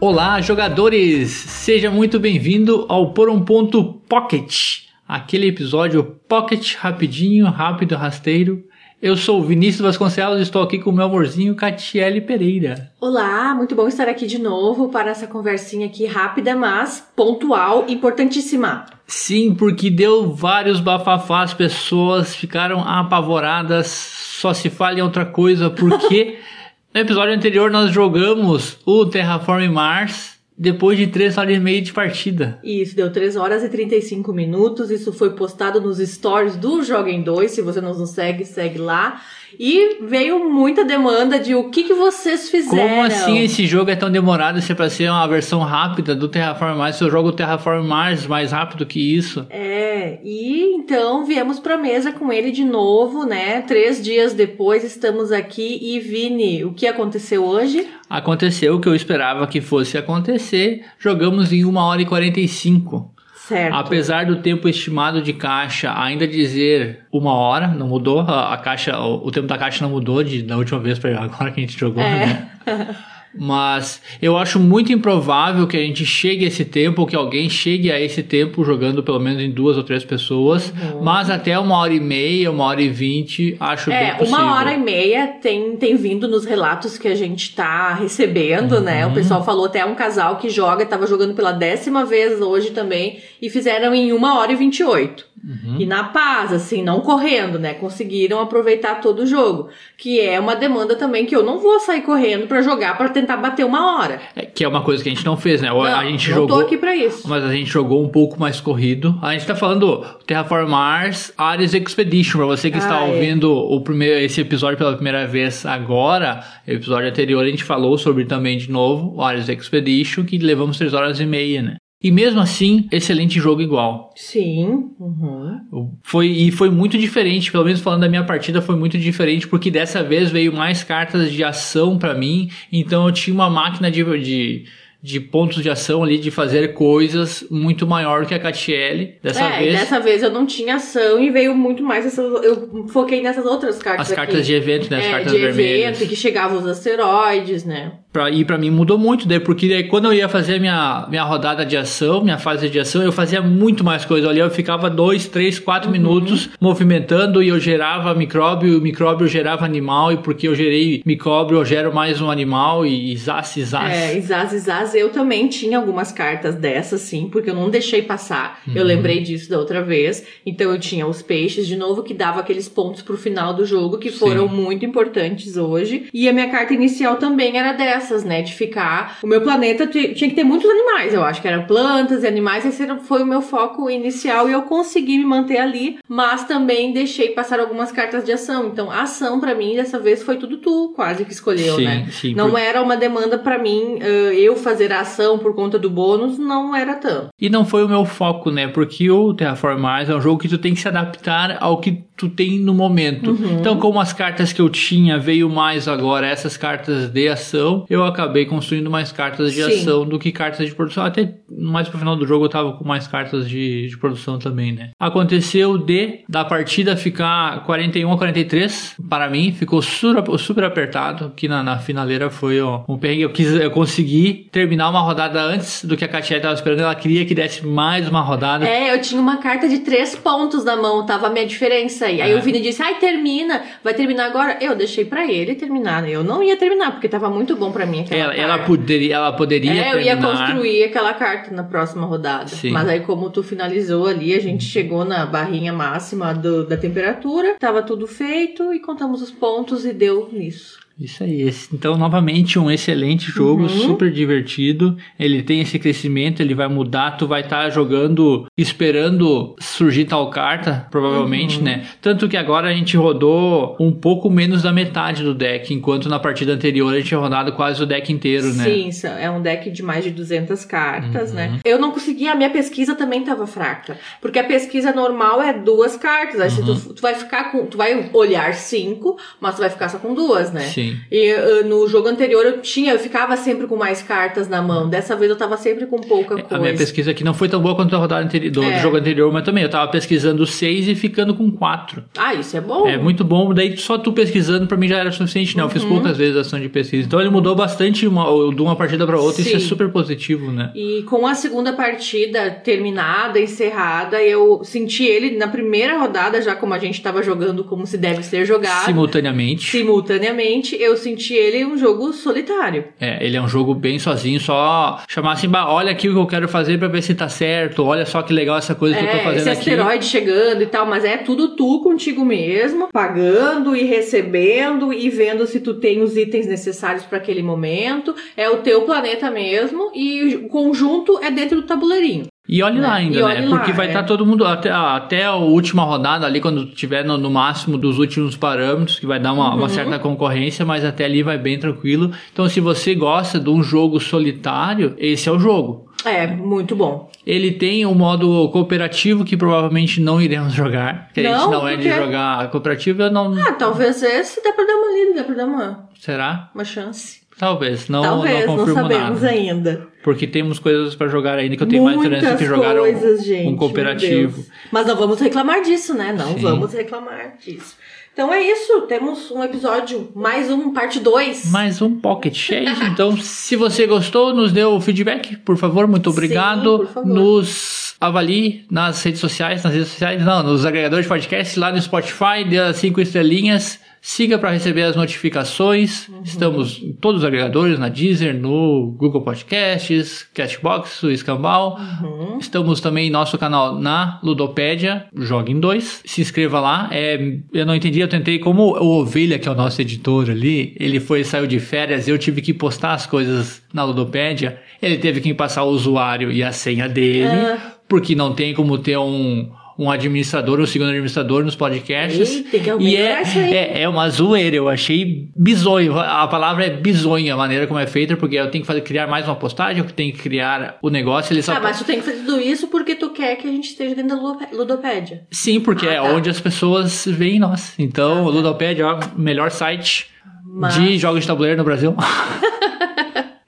Olá, jogadores! Seja muito bem-vindo ao Por um Ponto Pocket, aquele episódio pocket rapidinho, rápido, rasteiro. Eu sou o Vinícius Vasconcelos e estou aqui com o meu amorzinho Catiele Pereira. Olá, muito bom estar aqui de novo para essa conversinha aqui rápida, mas pontual, importantíssima. Sim, porque deu vários bafafás, pessoas ficaram apavoradas, só se fala em outra coisa, porque no episódio anterior nós jogamos o Terraform Mars depois de 3 horas e meia de partida. Isso, deu 3 horas e 35 minutos. Isso foi postado nos stories do Joguem 2. Se você não nos segue, segue lá. E veio muita demanda de o que, que vocês fizeram. Como assim esse jogo é tão demorado se é pra ser uma versão rápida do Terraform Mars? Se eu jogo o Terraform Mars mais rápido que isso. É, e então viemos pra mesa com ele de novo, né? Três dias depois estamos aqui. E Vini, o que aconteceu hoje? Aconteceu o que eu esperava que fosse acontecer. Jogamos em 1 hora e 45. Certo. Apesar do tempo estimado de caixa ainda dizer uma hora, não mudou, a, a caixa, o, o, tempo da caixa não mudou de, da última vez para agora que a gente jogou, É. né? Mas eu acho muito improvável que a gente chegue a esse tempo, ou que alguém chegue a esse tempo jogando pelo menos em duas ou três pessoas. Uhum. Mas até uma hora e meia, uma hora e vinte, acho É, bem possível. uma hora e meia tem, tem vindo nos relatos que a gente tá recebendo, né? Uhum. O pessoal falou até um casal que joga, tava jogando pela décima vez hoje também, e fizeram em uma hora e vinte e oito. Uhum. E na paz, assim, não correndo, né? Conseguiram aproveitar todo o jogo. Que é uma demanda também que eu não vou sair correndo pra jogar pra tentar bater uma hora. É, que é uma coisa que a gente não fez, né? Não, a gente não jogou. tô aqui pra isso. Mas a gente jogou um pouco mais corrido. A gente tá falando Terraform Mars Ares Expedition. Pra você que está Ah, é. ouvindo o primeiro, esse episódio pela primeira vez agora, o episódio anterior a gente falou sobre também de novo o Ares Expedition, que levamos 3 horas e meia, né? E mesmo assim, excelente jogo igual. Sim. Uhum. Foi, e foi muito diferente, pelo menos falando da minha partida, foi muito diferente, porque dessa vez veio mais cartas de ação pra mim, então eu tinha uma máquina de, de, de pontos de ação ali, de fazer coisas muito maior que a Catiele. Dessa é, vez, dessa vez eu não tinha ação e veio muito mais essas. Eu foquei nessas outras cartas. as aqui. cartas de evento, né? As é, cartas de vermelhas. evento, que chegavam os asteroides, né? Pra, e pra mim mudou muito, daí, porque daí quando eu ia fazer minha, minha rodada de ação, minha fase de ação, eu fazia muito mais coisa. Ali eu ficava dois, três, quatro minutos movimentando e eu gerava micróbio, o micróbio gerava animal, e porque eu gerei micróbio, eu gero mais um animal e zaz, zaz. É, Izaz, Izaz, eu também tinha algumas cartas dessas, sim, porque eu não deixei passar. Eu Uhum. lembrei disso da outra vez. Então eu tinha os peixes de novo que dava aqueles pontos pro final do jogo que Sim. foram muito importantes hoje. E a minha carta inicial também era dessas, né? De ficar. O meu planeta ti- tinha que ter muitos animais, eu acho que eram plantas e animais. Esse foi o meu foco inicial e eu consegui me manter ali, mas também deixei passar algumas cartas de ação. Então a ação pra mim dessa vez foi tudo tu quase que escolheu, Sim, né? sim, Não por- era uma demanda pra mim, eh, eu fazer a ação por conta do bônus, não era tanto. E não foi o meu foco, né? Porque o Terraform Mars é um jogo que tu tem que se adaptar ao que tu tem no momento. Uhum. Então, como as cartas que eu tinha veio mais agora, essas cartas de ação, eu acabei construindo mais cartas de Sim. ação do que cartas de produção. Até mais pro final do jogo eu tava com mais cartas de, de produção também, né? Aconteceu de da partida ficar 41 a 43 para mim, ficou super, super apertado, que na, na finaleira foi ó, um perrengue. Eu, quis, eu consegui terminar uma rodada antes do que a Katia tava esperando, ela queria que desse mais uma rodada. É, eu tinha uma carta de três pontos na mão, tava a minha diferença aí. Aí É. o Vini disse, ai, termina, vai terminar agora. Eu deixei pra ele terminar? Eu não ia terminar, porque tava muito bom pra mim aquela Ela, ela carta. poderia, ela poderia É, eu ia construir aquela carta na próxima rodada. Sim. Mas aí, como tu finalizou ali, a gente chegou na barrinha máxima do- da temperatura, tava tudo feito e contamos os pontos e deu nisso. Isso aí. Então, novamente, um excelente jogo, Uhum. super divertido. Ele tem esse crescimento, ele vai mudar. Tu vai estar jogando, esperando surgir tal carta, provavelmente, Uhum. né? Tanto que agora a gente rodou um pouco menos da metade do deck, enquanto na partida anterior a gente tinha rodado quase o deck inteiro, né? Sim, é um deck de mais de 200 cartas, Uhum. né? Eu não conseguia, a minha pesquisa também tava fraca. Porque a pesquisa normal é duas cartas. Aí se Uhum. tu, tu vai ficar com. Tu vai olhar cinco, mas tu vai ficar só com duas, né? Sim. Sim. E uh, no jogo anterior eu tinha, eu ficava sempre com mais cartas na mão. Dessa vez eu tava sempre com pouca coisa. A minha pesquisa aqui não foi tão boa quanto a rodada anterior, do, É. do jogo anterior, mas também eu tava pesquisando seis e ficando com quatro. Ah, isso é bom. É muito bom, daí só tu pesquisando pra mim já era suficiente, né? Eu Uhum. fiz poucas vezes ação de pesquisa. Então ele mudou bastante uma, de uma partida pra outra, isso é Sim. super positivo, né? E com a segunda partida terminada, encerrada, eu senti ele na primeira rodada, já como a gente tava jogando como se deve ser jogado. Simultaneamente. Simultaneamente, eu senti ele um jogo solitário. É, ele é um jogo bem sozinho, só chamar assim, "Bah, olha aqui o que eu quero fazer pra ver se tá certo, olha só que legal essa coisa que eu tô É, fazendo esse aqui. asteroide chegando e tal, mas é tudo tu contigo mesmo, pagando e recebendo e vendo se tu tem os itens necessários para aquele momento. É o teu planeta mesmo e o conjunto é dentro do tabuleirinho. E olhe lá né? ainda, E né? Porque lá, vai é. estar todo mundo, até, até a última rodada ali, quando tiver no, no máximo dos últimos parâmetros, que vai dar uma, Uhum. uma certa concorrência, mas até ali vai bem tranquilo. Então, se você gosta de um jogo solitário, esse é o jogo. É, muito bom. Ele tem um modo cooperativo que provavelmente não iremos jogar. Que a gente Não? não é de jogar cooperativo, eu não. Ah, talvez esse dá pra dar uma lida, dá pra dar uma, Será? uma chance. Talvez. Não, talvez, não não, confirmo sabemos nada. ainda. Porque temos coisas pra jogar ainda que eu tenho mais Muitas esperança que jogar um- coisas, gente, um cooperativo. Mas não vamos reclamar disso, né? Não Sim. vamos reclamar disso. Então é isso, temos um episódio, mais um, parte 2. Mais um Pocket Chase. Então, se você gostou, nos dê o feedback, por favor. Muito Sim, obrigado. por favor. Nos avalie nas redes sociais, nas redes sociais, não, nos agregadores de podcast, lá no Spotify, dê as cinco estrelinhas. Siga para receber as notificações. Uhum. Estamos em todos os agregadores, na Deezer, no Google Podcasts, Castbox, o Escambau. Uhum. Estamos também em nosso canal na Ludopédia, Joga em 2. Se inscreva lá. É, eu não entendi, eu tentei, como o Ovelha, que é o nosso editor ali, ele foi saiu de férias, eu tive que postar as coisas na Ludopédia. Ele teve que passar o usuário e a senha dele, Ah. porque não tem como ter um. Um administrador, um segundo administrador nos podcasts. Ih, tem que e é, isso aí. é, é uma zoeira, eu achei bizonho. A palavra é bizonha a maneira como é feita, porque eu tenho que fazer, criar mais uma postagem, eu tenho que criar o negócio, ele só Ah, mas tu tem que fazer tudo isso porque tu quer que a gente esteja dentro da Ludo- Ludopédia. Sim, porque Ah, é tá. onde as pessoas veem nós. Então, o Ludopédia é o melhor site Mas- de jogos de tabuleiro no Brasil.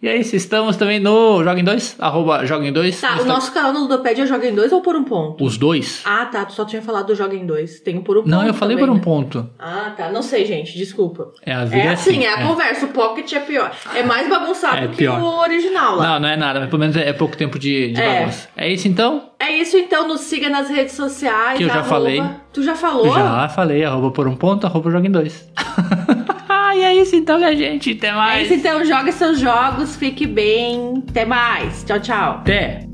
e é isso, estamos também no Joga em 2, arroba Joga em 2. Tá, o nosso canal no Ludopédia joga em dois ou por um ponto? Os dois? Ah, tá, tu só tinha falado do joga em dois. Tem o por um ponto Não, eu falei também, por um né? ponto. Ah, tá. Não sei, gente. Desculpa. É, a vida É é assim, assim, é a é. conversa. O Pocket é pior. É mais bagunçado É que pior. o original lá. Não, não é nada, mas pelo menos é pouco tempo de, de É. bagunça. É isso então? É isso então. Nos siga nas redes sociais. Que eu já arroba- falei. Tu já falou? Já falei, arroba por um ponto, arroba Joga em 2. Ah, e é isso então, minha gente. Até É mais. isso então. Joga seus jogos. Fique bem. Até mais. Tchau, tchau. Até.